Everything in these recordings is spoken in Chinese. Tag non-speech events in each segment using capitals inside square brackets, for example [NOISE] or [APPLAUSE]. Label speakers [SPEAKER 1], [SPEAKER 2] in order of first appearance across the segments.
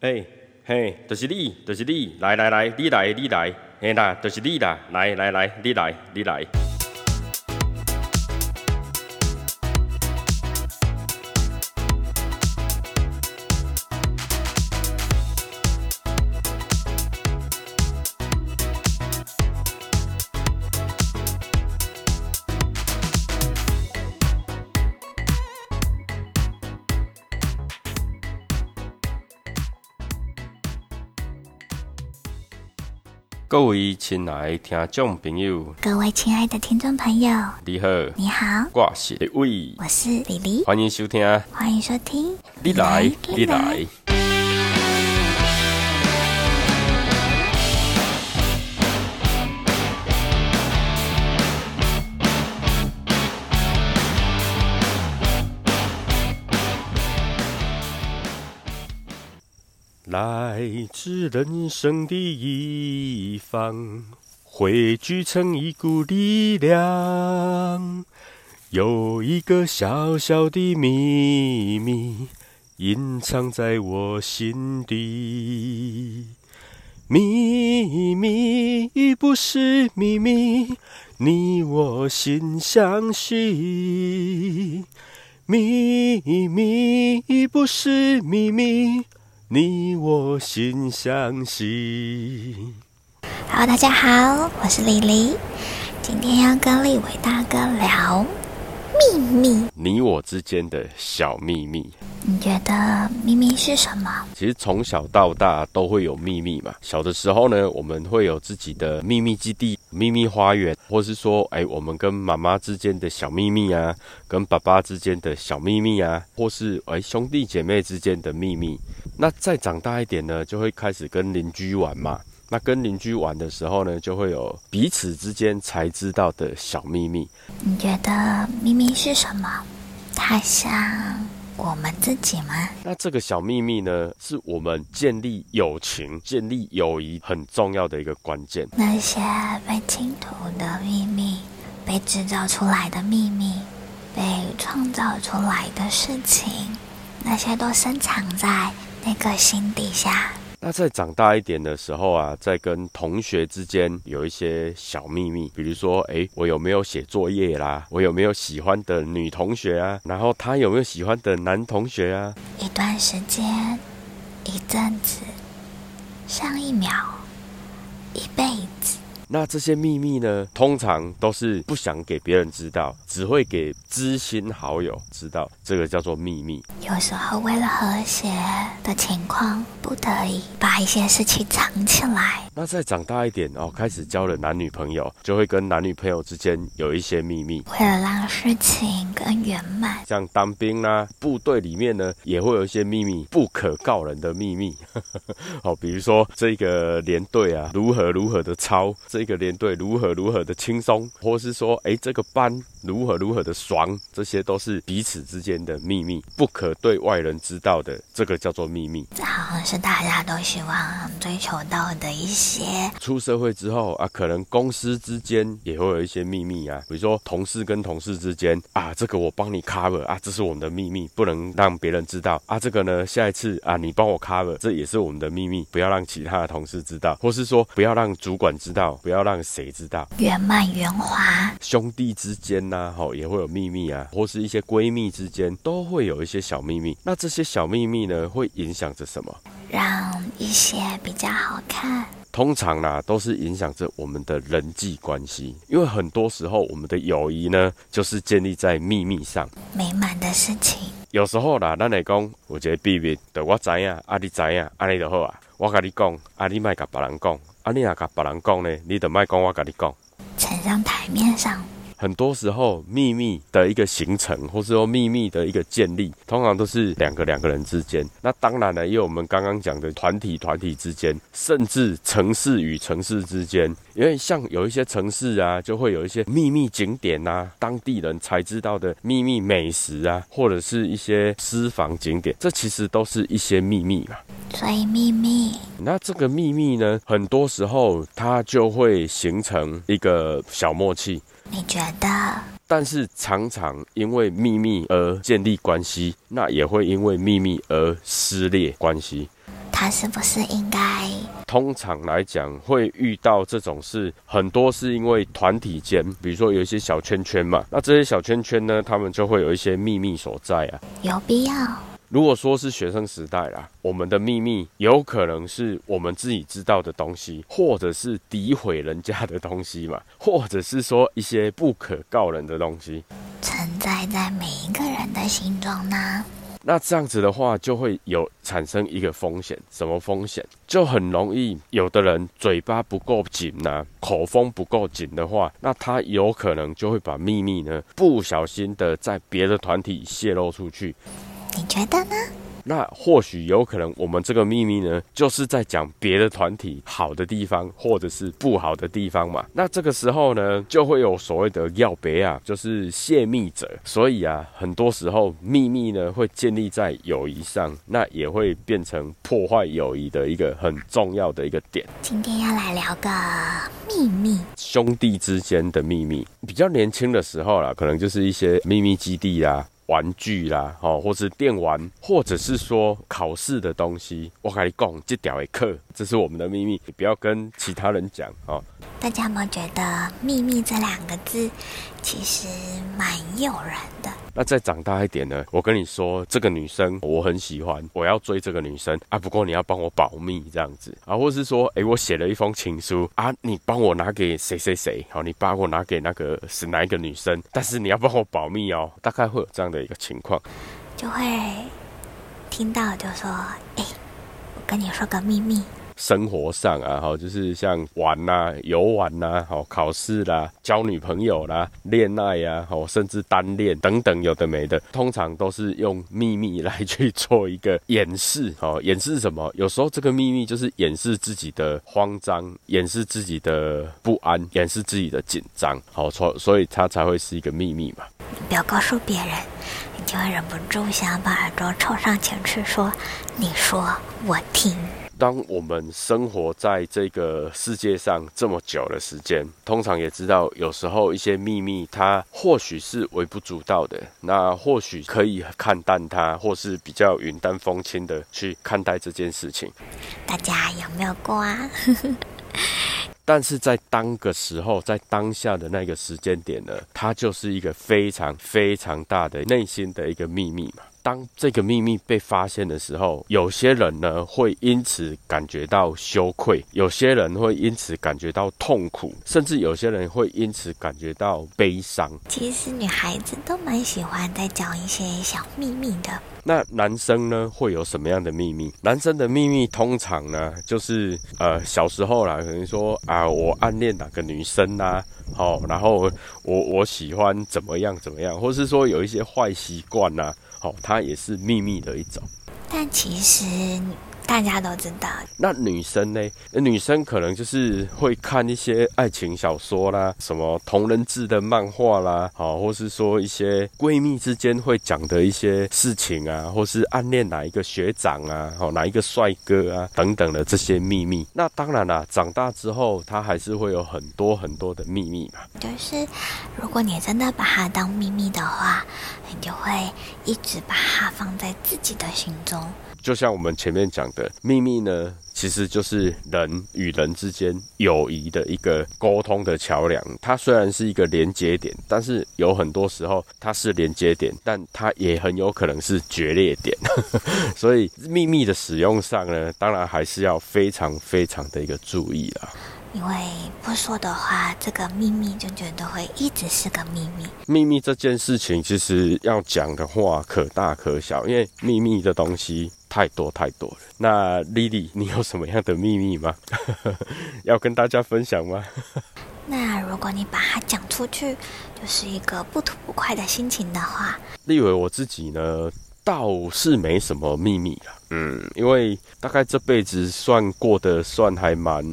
[SPEAKER 1] 哎，嘿，就是你，就是你，来来来，你来，你来，嘿啦，就是你啦，来来来，你来，你来。各位亲爱的听众朋友，
[SPEAKER 2] 各位亲爱的听众朋友，
[SPEAKER 1] 你好，
[SPEAKER 2] 你好，
[SPEAKER 1] 我是李伟，
[SPEAKER 2] 我是李黎，
[SPEAKER 1] 欢迎收听，
[SPEAKER 2] 欢迎收听，
[SPEAKER 1] 你来，你来。来自人生的一方，汇聚成一股力量。有一个小小的秘密，隐藏在我心底。秘密不是秘密，你我心相惜。秘密不是秘密。你我心相惜。
[SPEAKER 2] Hello，大家好，我是李黎，今天要跟立伟大哥聊密。
[SPEAKER 1] 你我之间的小秘密，
[SPEAKER 2] 你觉得秘密是什么？
[SPEAKER 1] 其实从小到大都会有秘密嘛。小的时候呢，我们会有自己的秘密基地、秘密花园，或是说，哎，我们跟妈妈之间的小秘密啊，跟爸爸之间的小秘密啊，或是哎兄弟姐妹之间的秘密。那再长大一点呢，就会开始跟邻居玩嘛。那跟邻居玩的时候呢，就会有彼此之间才知道的小秘密。
[SPEAKER 2] 你觉得秘密是什么？它像我们自己吗？
[SPEAKER 1] 那这个小秘密呢，是我们建立友情、建立友谊很重要的一个关键。
[SPEAKER 2] 那些被倾吐的秘密，被制造出来的秘密，被创造出来的事情，那些都深藏在。那个心底下，
[SPEAKER 1] 那在长大一点的时候啊，在跟同学之间有一些小秘密，比如说，哎，我有没有写作业啦？我有没有喜欢的女同学啊？然后他有没有喜欢的男同学啊？
[SPEAKER 2] 一段时间，一阵子，上一秒，一辈子。
[SPEAKER 1] 那这些秘密呢，通常都是不想给别人知道，只会给知心好友知道，这个叫做秘密。
[SPEAKER 2] 有时候为了和谐的情况，不得已把一些事情藏起来。
[SPEAKER 1] 那再长大一点哦，开始交了男女朋友，就会跟男女朋友之间有一些秘密。
[SPEAKER 2] 为了让事情更圆满，
[SPEAKER 1] 像当兵啦，部队里面呢，也会有一些秘密，不可告人的秘密。[LAUGHS] 哦，比如说这个连队啊，如何如何的操。这个连队如何如何的轻松，或是说，哎，这个班如何如何的爽，这些都是彼此之间的秘密，不可对外人知道的，这个叫做秘密。
[SPEAKER 2] 这好像是大家都希望追求到的一些。
[SPEAKER 1] 出社会之后啊，可能公司之间也会有一些秘密啊，比如说同事跟同事之间啊，这个我帮你 cover 啊，这是我们的秘密，不能让别人知道啊。这个呢，下一次啊，你帮我 cover，这也是我们的秘密，不要让其他的同事知道，或是说不要让主管知道。不要让谁知道，
[SPEAKER 2] 圆满圆滑。
[SPEAKER 1] 兄弟之间呐，吼也会有秘密啊，或是一些闺蜜之间都会有一些小秘密。那这些小秘密呢，会影响着什么？
[SPEAKER 2] 让一些比较好看。
[SPEAKER 1] 通常呢，都是影响着我们的人际关系，因为很多时候我们的友谊呢，就是建立在秘密上。
[SPEAKER 2] 美满的事情。
[SPEAKER 1] 有时候啦，咱来讲，有一个秘密，的我知影，啊你知影，安尼就好啊。我跟你讲，啊你莫甲别人讲。啊，你若甲别人讲呢，你就莫讲，我甲你讲。
[SPEAKER 2] 呈上台面上。
[SPEAKER 1] 很多时候，秘密的一个形成，或是说秘密的一个建立，通常都是两个两个人之间。那当然了，也有我们刚刚讲的团体团体之间，甚至城市与城市之间。因为像有一些城市啊，就会有一些秘密景点啊，当地人才知道的秘密美食啊，或者是一些私房景点，这其实都是一些秘密嘛。
[SPEAKER 2] 所以秘密。
[SPEAKER 1] 那这个秘密呢，很多时候它就会形成一个小默契。
[SPEAKER 2] 你觉得？
[SPEAKER 1] 但是常常因为秘密而建立关系，那也会因为秘密而撕裂关系。
[SPEAKER 2] 他是不是应该？
[SPEAKER 1] 通常来讲，会遇到这种事，很多是因为团体间，比如说有一些小圈圈嘛，那这些小圈圈呢，他们就会有一些秘密所在啊。
[SPEAKER 2] 有必要？
[SPEAKER 1] 如果说是学生时代啦，我们的秘密有可能是我们自己知道的东西，或者是诋毁人家的东西嘛，[LAUGHS] 或者是说一些不可告人的东西，
[SPEAKER 2] 存在在每一个人的心中呢。
[SPEAKER 1] 那这样子的话，就会有产生一个风险，什么风险？就很容易有的人嘴巴不够紧呐，口风不够紧的话，那他有可能就会把秘密呢，不小心的在别的团体泄露出去。
[SPEAKER 2] 你觉得呢？
[SPEAKER 1] 那或许有可能，我们这个秘密呢，就是在讲别的团体好的地方，或者是不好的地方嘛。那这个时候呢，就会有所谓的要别啊，就是泄密者。所以啊，很多时候秘密呢，会建立在友谊上，那也会变成破坏友谊的一个很重要的一个点。
[SPEAKER 2] 今天要来聊个秘密，
[SPEAKER 1] 兄弟之间的秘密。比较年轻的时候啦，可能就是一些秘密基地啦。玩具啦，哦，或是电玩，或者是说考试的东西，我跟你讲，这条的课，这是我们的秘密，你不要跟其他人讲哦。
[SPEAKER 2] 大家有没有觉得“秘密”这两个字其实蛮诱人的？
[SPEAKER 1] 那再长大一点呢？我跟你说，这个女生我很喜欢，我要追这个女生啊。不过你要帮我保密这样子啊，或是说，哎，我写了一封情书啊，你帮我拿给谁谁谁？好，你帮我拿给那个是哪一个女生？但是你要帮我保密哦。大概会有这样的一个情况，
[SPEAKER 2] 就会听到就说，哎，我跟你说个秘密。
[SPEAKER 1] 生活上啊，好，就是像玩呐、游玩呐、好考试啦、交女朋友啦、恋爱呀，好，甚至单恋等等，有的没的，通常都是用秘密来去做一个掩饰，好，掩饰什么？有时候这个秘密就是掩饰自己的慌张，掩饰自己的不安，掩饰自己的紧张，好，所所以它才会是一个秘密嘛。
[SPEAKER 2] 不要告诉别人，你就会忍不住想把耳朵凑上前去说：“你说，我听。”
[SPEAKER 1] 当我们生活在这个世界上这么久的时间，通常也知道，有时候一些秘密，它或许是微不足道的，那或许可以看淡它，或是比较云淡风轻的去看待这件事情。
[SPEAKER 2] 大家有没有过啊？[LAUGHS]
[SPEAKER 1] 但是在当个时候，在当下的那个时间点呢，它就是一个非常非常大的内心的一个秘密嘛。当这个秘密被发现的时候，有些人呢会因此感觉到羞愧，有些人会因此感觉到痛苦，甚至有些人会因此感觉到悲伤。
[SPEAKER 2] 其实女孩子都蛮喜欢在讲一些小秘密的。
[SPEAKER 1] 那男生呢会有什么样的秘密？男生的秘密通常呢就是呃小时候啦，可能说啊我暗恋哪个女生呐，好，然后我我喜欢怎么样怎么样，或是说有一些坏习惯呐。好，它也是秘密的一种。
[SPEAKER 2] 但其实大家都知道。
[SPEAKER 1] 那女生呢？女生可能就是会看一些爱情小说啦，什么同人志的漫画啦，好，或是说一些闺蜜之间会讲的一些事情啊，或是暗恋哪一个学长啊，好，哪一个帅哥啊，等等的这些秘密。那当然啦，长大之后，她还是会有很多很多的秘密嘛。
[SPEAKER 2] 就是如果你真的把它当秘密的话。你就会一直把它放在自己的心中。
[SPEAKER 1] 就像我们前面讲的，秘密呢，其实就是人与人之间友谊的一个沟通的桥梁。它虽然是一个连接点，但是有很多时候它是连接点，但它也很有可能是决裂点。[LAUGHS] 所以秘密的使用上呢，当然还是要非常非常的一个注意了。
[SPEAKER 2] 因为不说的话，这个秘密就觉得会一直是个秘密。
[SPEAKER 1] 秘密这件事情，其实要讲的话可大可小，因为秘密的东西太多太多了。那莉莉，你有什么样的秘密吗？[LAUGHS] 要跟大家分享吗？[LAUGHS]
[SPEAKER 2] 那如果你把它讲出去，就是一个不吐不快的心情的话，
[SPEAKER 1] 立伟我自己呢？倒是没什么秘密了，嗯，因为大概这辈子算过得算还蛮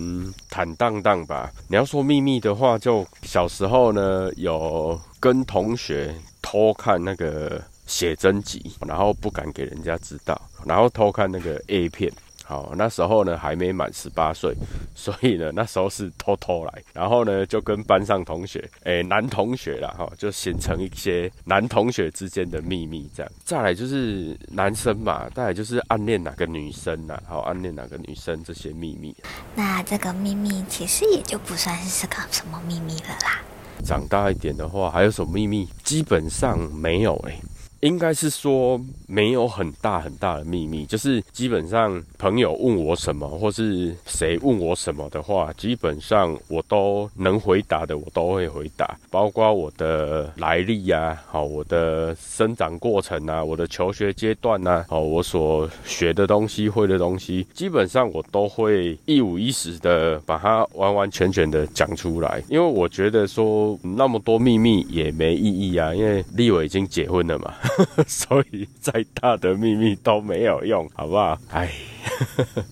[SPEAKER 1] 坦荡荡吧。你要说秘密的话，就小时候呢，有跟同学偷看那个写真集，然后不敢给人家知道，然后偷看那个 A 片。好，那时候呢还没满十八岁，[LAUGHS] 所以呢那时候是偷偷来，然后呢就跟班上同学，诶男同学啦哈，就形成一些男同学之间的秘密这样。再来就是男生嘛，再来就是暗恋哪个女生呐，好暗恋哪个女生这些秘密。
[SPEAKER 2] 那这个秘密其实也就不算是个什么秘密了啦。
[SPEAKER 1] 长大一点的话，还有什么秘密？基本上没有诶。应该是说没有很大很大的秘密，就是基本上朋友问我什么，或是谁问我什么的话，基本上我都能回答的，我都会回答，包括我的来历呀，好，我的生长过程啊，我的求学阶段呐，好，我所学的东西、会的东西，基本上我都会一五一十的把它完完全全的讲出来，因为我觉得说那么多秘密也没意义啊，因为立伟已经结婚了嘛。[LAUGHS] 所以再大的秘密都没有用，好不好？哎，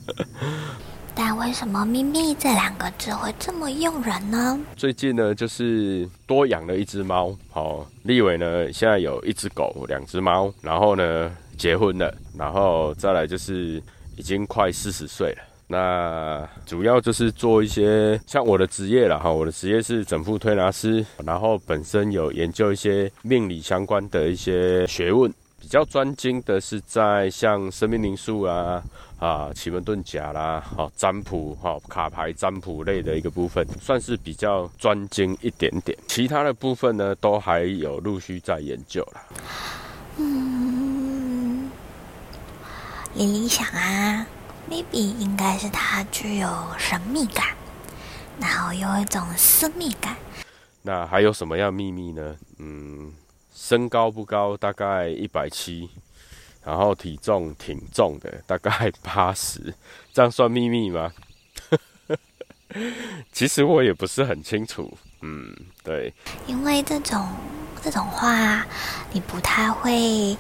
[SPEAKER 1] [LAUGHS]
[SPEAKER 2] 但为什么“秘密”这两个字会这么诱人呢？
[SPEAKER 1] 最近呢，就是多养了一只猫。好，立伟呢，现在有一只狗，两只猫，然后呢，结婚了，然后再来就是已经快四十岁了。那主要就是做一些像我的职业了哈，我的职业是整副推拿师，然后本身有研究一些命理相关的一些学问，比较专精的是在像生命灵数啊、啊奇门遁甲啦、好占卜、好卡牌占卜类的一个部分，算是比较专精一点点。其他的部分呢，都还有陆续在研究了。
[SPEAKER 2] 嗯，理理想啊。Maybe 应该是它具有神秘感，然后有一种私密感。
[SPEAKER 1] 那还有什么样秘密呢？嗯，身高不高，大概一百七，然后体重挺重的，大概 [LAUGHS] 八十，这样算秘密吗？[LAUGHS] 其实我也不是很清楚。嗯，对。
[SPEAKER 2] 因为这种这种话，你不太会。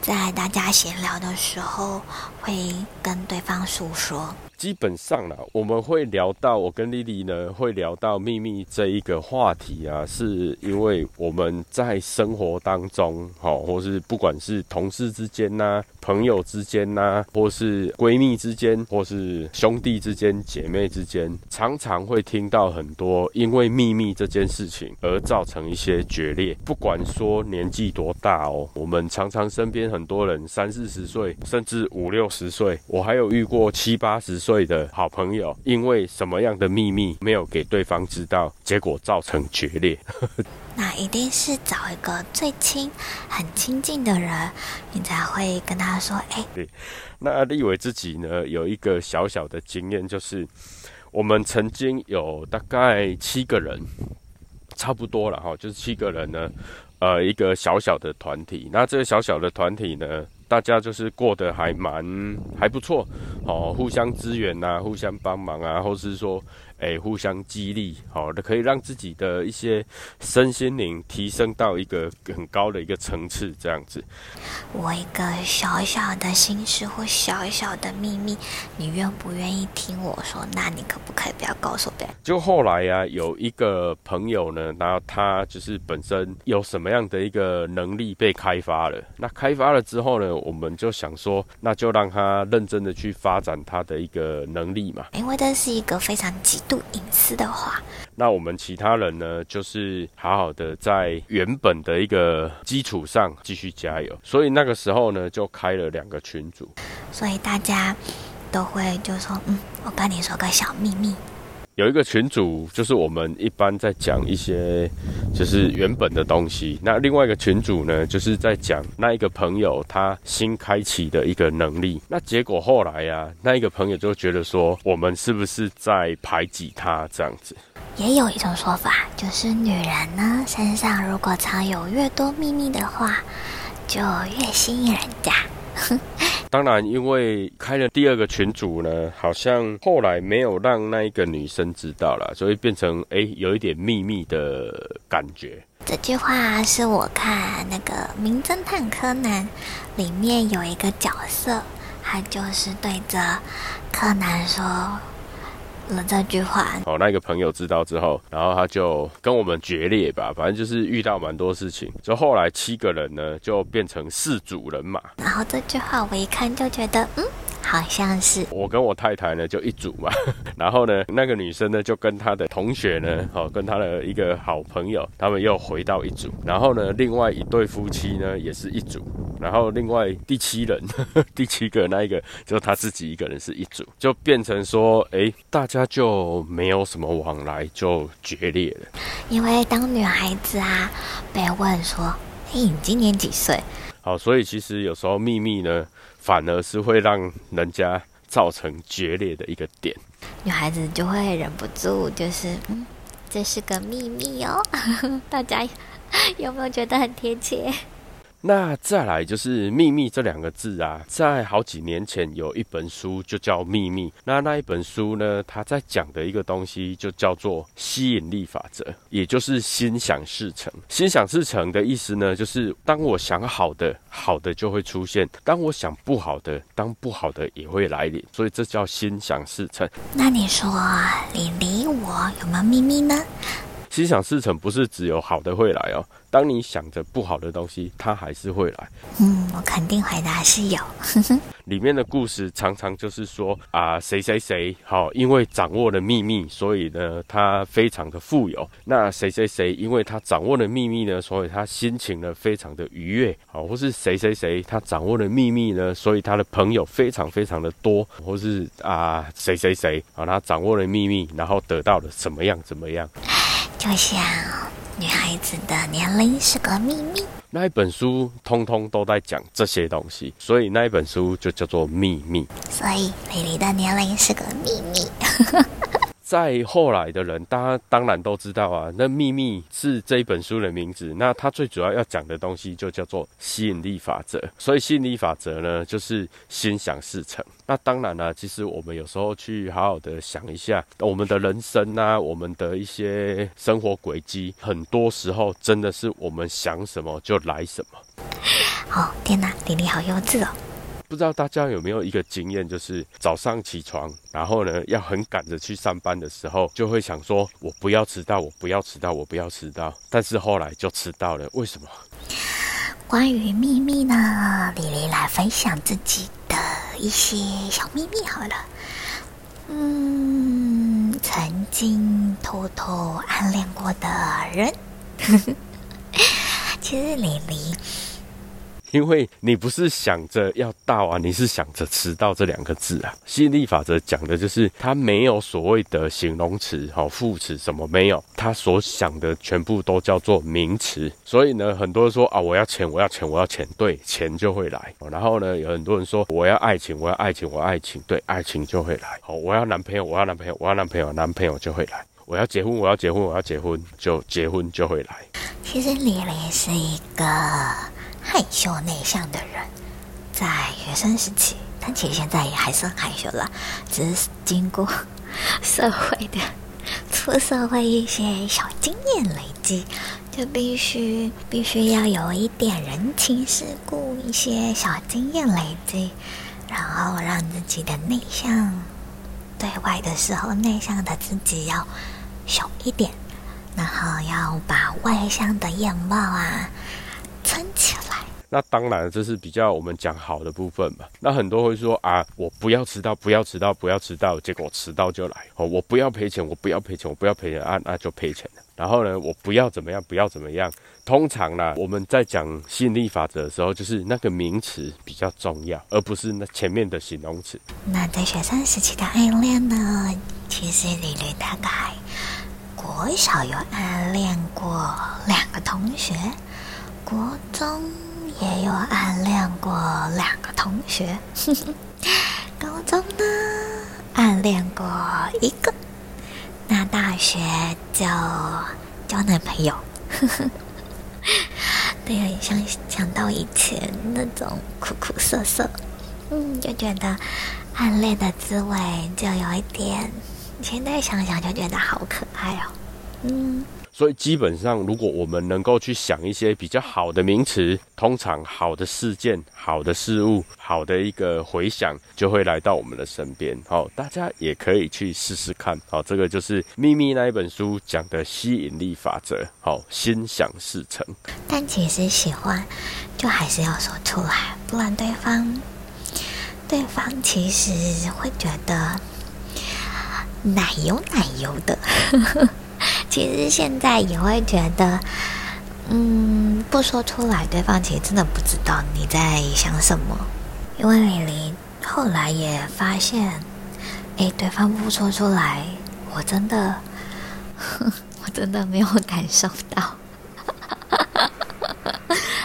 [SPEAKER 2] 在大家闲聊的时候，会跟对方诉说。
[SPEAKER 1] 基本上啦，我们会聊到我跟丽丽呢，会聊到秘密这一个话题啊，是因为我们在生活当中，好，或是不管是同事之间呐、朋友之间呐，或是闺蜜之间，或是兄弟之间、姐妹之间，常常会听到很多因为秘密这件事情而造成一些决裂。不管说年纪多大哦，我们常常身边很多人三四十岁，甚至五六十岁，我还有遇过七八十岁。的好朋友，因为什么样的秘密没有给对方知道，结果造成决裂。
[SPEAKER 2] 那一定是找一个最亲、很亲近的人，你才会跟他说：“哎。”
[SPEAKER 1] 对。那立伟自己呢，有一个小小的经验，就是我们曾经有大概七个人，差不多了哈，就是七个人呢，呃，一个小小的团体。那这个小小的团体呢？大家就是过得还蛮还不错，哦，互相支援呐，互相帮忙啊，或是说。哎，互相激励，好的，可以让自己的一些身心灵提升到一个很高的一个层次，这样子。
[SPEAKER 2] 我一个小小的心事或小小的秘密，你愿不愿意听我说？那你可不可以不要告诉别人？
[SPEAKER 1] 就后来呀，有一个朋友呢，然后他就是本身有什么样的一个能力被开发了？那开发了之后呢，我们就想说，那就让他认真的去发展他的一个能力嘛。
[SPEAKER 2] 因为这是一个非常极。度隐私的话，
[SPEAKER 1] 那我们其他人呢，就是好好的在原本的一个基础上继续加油。所以那个时候呢，就开了两个群组，
[SPEAKER 2] 所以大家都会就说：“嗯，我跟你说个小秘密。”
[SPEAKER 1] 有一个群主，就是我们一般在讲一些就是原本的东西。那另外一个群主呢，就是在讲那一个朋友他新开启的一个能力。那结果后来呀，那一个朋友就觉得说，我们是不是在排挤他这样子？
[SPEAKER 2] 也有一种说法，就是女人呢身上如果藏有越多秘密的话，就越吸引人家。
[SPEAKER 1] 当然，因为开了第二个群组呢，好像后来没有让那一个女生知道了，所以变成哎有一点秘密的感觉。
[SPEAKER 2] 这句话是我看那个《名侦探柯南》里面有一个角色，他就是对着柯南说。了这句话，
[SPEAKER 1] 哦，那个朋友知道之后，然后他就跟我们决裂吧，反正就是遇到蛮多事情，就后来七个人呢就变成四组人马。
[SPEAKER 2] 然后这句话我一看就觉得，嗯，好像是
[SPEAKER 1] 我跟我太太呢就一组嘛，[LAUGHS] 然后呢那个女生呢就跟她的同学呢，哦跟她的一个好朋友，他们又回到一组，然后呢另外一对夫妻呢也是一组，然后另外第七人 [LAUGHS] 第七个那一个就他自己一个人是一组，就变成说，哎，大家就没有什么往来，就决裂了。
[SPEAKER 2] 因为当女孩子啊被问说，嘿，你今年几岁？
[SPEAKER 1] 好，所以其实有时候秘密呢。反而是会让人家造成决裂的一个点，
[SPEAKER 2] 女孩子就会忍不住，就是嗯，这是个秘密哦，[LAUGHS] 大家有没有觉得很贴切？
[SPEAKER 1] 那再来就是“秘密”这两个字啊，在好几年前有一本书就叫《秘密》。那那一本书呢，它在讲的一个东西就叫做吸引力法则，也就是心想事成。心想事成的意思呢，就是当我想好的，好的就会出现；当我想不好的，当不好的也会来临。所以这叫心想事成。
[SPEAKER 2] 那你说，你离我有没有秘密呢？
[SPEAKER 1] 心想事成不是只有好的会来哦。当你想着不好的东西，它还是会来。
[SPEAKER 2] 嗯，我肯定回答是有。[LAUGHS]
[SPEAKER 1] 里面的故事常常就是说啊，谁谁谁好，因为掌握了秘密，所以呢，他非常的富有。那谁谁谁，因为他掌握了秘密呢，所以他心情呢非常的愉悦。好，或是谁谁谁，他掌握了秘密呢，所以他的朋友非常非常的多。或是啊，谁谁谁啊，他掌握了秘密，然后得到了怎么样怎么样。
[SPEAKER 2] 就像女孩子的年龄是个秘密，
[SPEAKER 1] 那一本书通通都在讲这些东西，所以那一本书就叫做秘密。
[SPEAKER 2] 所以蕾蕾的年龄是个秘密。
[SPEAKER 1] 在后来的人，大家当然都知道啊。那秘密是这一本书的名字。那它最主要要讲的东西就叫做吸引力法则。所以吸引力法则呢，就是心想事成。那当然了，其实我们有时候去好好的想一下，我们的人生啊，我们的一些生活轨迹，很多时候真的是我们想什么就来什么。
[SPEAKER 2] 哦，天哪，丽丽好幼稚哦。
[SPEAKER 1] 不知道大家有没有一个经验，就是早上起床，然后呢要很赶着去上班的时候，就会想说：“我不要迟到，我不要迟到，我不要迟到。”但是后来就迟到了，为什么？
[SPEAKER 2] 关于秘密呢？李黎来分享自己的一些小秘密好了。嗯，曾经偷偷暗恋过的人，[LAUGHS] 其实李黎。
[SPEAKER 1] 因为你不是想着要到啊，你是想着迟到这两个字啊。吸引力法则讲的就是它没有所谓的形容词、好副词什么没有，他所想的全部都叫做名词。所以呢，很多人说啊，我要钱，我要钱，我要钱，对，钱就会来。然后呢，有很多人说我要爱情，我要爱情，我要爱情，对，爱情就会来。好，我要男朋友，我要男朋友，我要男朋友，男朋友就会来。我要结婚，我要结婚，我要结婚，就结婚就会来。
[SPEAKER 2] 其实李雷是一个。害羞内向的人，在学生时期，但其实现在也还是很害羞了，只是经过社会的出社会一些小经验累积，就必须必须要有一点人情世故，一些小经验累积，然后让自己的内向对外的时候，内向的自己要小一点，然后要把外向的样貌啊。撑起来。
[SPEAKER 1] 那当然，这是比较我们讲好的部分嘛。那很多会说啊，我不要迟到，不要迟到，不要迟到，结果迟到就来。哦，我不要赔钱，我不要赔钱，我不要赔钱啊，那就赔钱了。然后呢，我不要怎么样，不要怎么样。通常呢，我们在讲吸引力法则的时候，就是那个名词比较重要，而不是那前面的形容词。
[SPEAKER 2] 那在学生时期的暗恋呢？其实李丽大概国小有暗恋过两个同学。国中也有暗恋过两个同学，[LAUGHS] 高中呢暗恋过一个，那大学就交男朋友，[LAUGHS] 对，想想到以前那种苦苦涩涩，嗯，就觉得暗恋的滋味就有一点，现在想想就觉得好可爱哦，嗯。
[SPEAKER 1] 所以基本上，如果我们能够去想一些比较好的名词，通常好的事件、好的事物、好的一个回响，就会来到我们的身边。好，大家也可以去试试看。好，这个就是《秘密》那一本书讲的吸引力法则。好，心想事成。
[SPEAKER 2] 但其实喜欢，就还是要说出来，不然对方对方其实会觉得奶油奶油的。其实现在也会觉得，嗯，不说出来，对方其实真的不知道你在想什么。因为李黎后来也发现，哎，对方不说出来，我真的，[LAUGHS] 我真的没有感受到。[LAUGHS]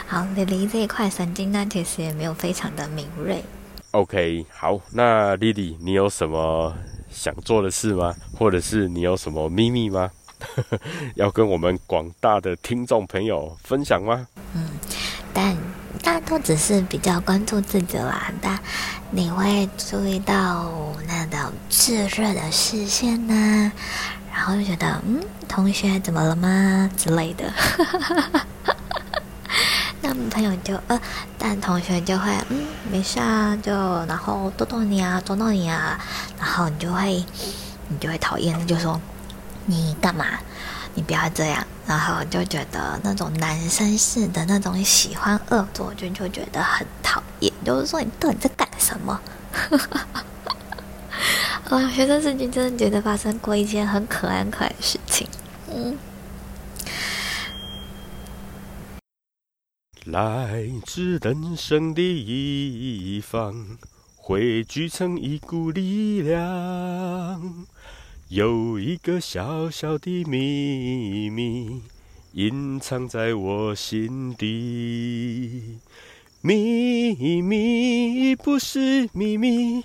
[SPEAKER 2] 好，李黎这一块神经呢，其实也没有非常的敏锐。
[SPEAKER 1] OK，好，那丽丽，你有什么想做的事吗？或者是你有什么秘密吗？[LAUGHS] 要跟我们广大的听众朋友分享吗？
[SPEAKER 2] 嗯，但大家都只是比较关注自己啦。但你会注意到那种炙热的视线呢，然后就觉得嗯，同学怎么了吗之类的。[LAUGHS] 那朋友就呃，但同学就会嗯，没事啊，就然后逗逗你啊，捉弄你啊，然后你就会你就会讨厌，就说。你干嘛？你不要这样，然后就觉得那种男生式的那种喜欢恶作剧，就觉得很讨厌。就是说，你到底在干什么？[LAUGHS] 啊，学生时期真的觉得发生过一件很可爱、可爱的事情。嗯。
[SPEAKER 1] 来自人生的一方，汇聚成一股力量。有一个小小的秘密隐藏在我心底，秘密不是秘密，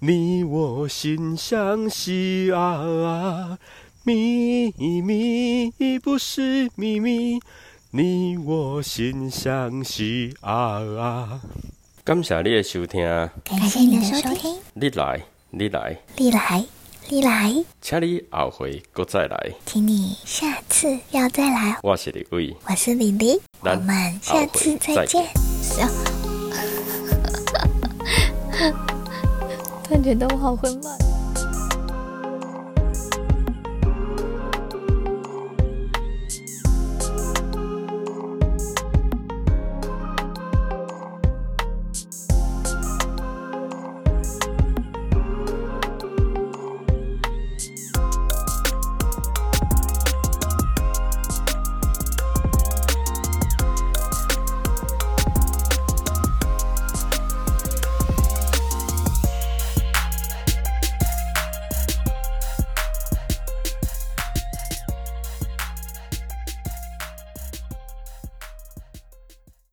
[SPEAKER 1] 你我心相惜啊！秘密不是秘密，你我心相惜啊！感谢你的收听，
[SPEAKER 2] 感谢你的收听，
[SPEAKER 1] 你来，你来，
[SPEAKER 2] 你来。你来，
[SPEAKER 1] 请你后回搁再来，
[SPEAKER 2] 请你下次要再来。
[SPEAKER 1] 我是李伟，
[SPEAKER 2] 我是李黎，我们下次再见。行，[LAUGHS] 突然觉得我好混乱。